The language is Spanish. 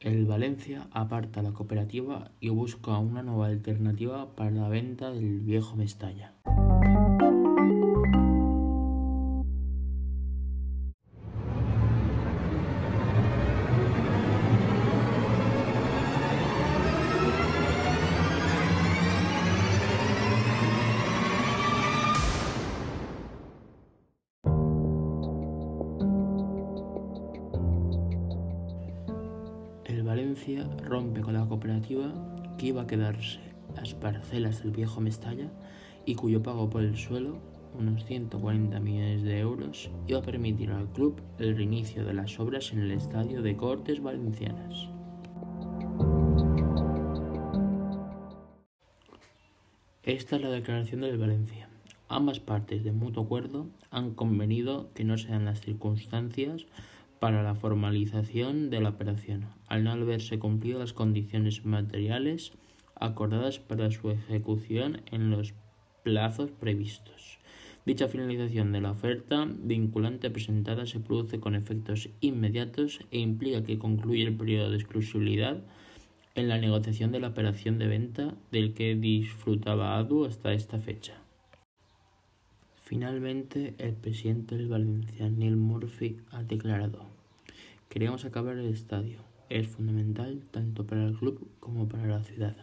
El Valencia aparta la cooperativa y busca una nueva alternativa para la venta del viejo Mestalla. Valencia rompe con la cooperativa que iba a quedarse las parcelas del viejo Mestalla y cuyo pago por el suelo, unos 140 millones de euros, iba a permitir al club el reinicio de las obras en el estadio de Cortes Valencianas. Esta es la declaración del Valencia. Ambas partes, de mutuo acuerdo, han convenido que no sean las circunstancias para la formalización de la operación, al no haberse cumplido las condiciones materiales acordadas para su ejecución en los plazos previstos. Dicha finalización de la oferta vinculante presentada se produce con efectos inmediatos e implica que concluye el periodo de exclusividad en la negociación de la operación de venta del que disfrutaba ADU hasta esta fecha. Finalmente, el presidente del Valencia, Neil Murphy, ha declarado: Queremos acabar el estadio. Es fundamental tanto para el club como para la ciudad.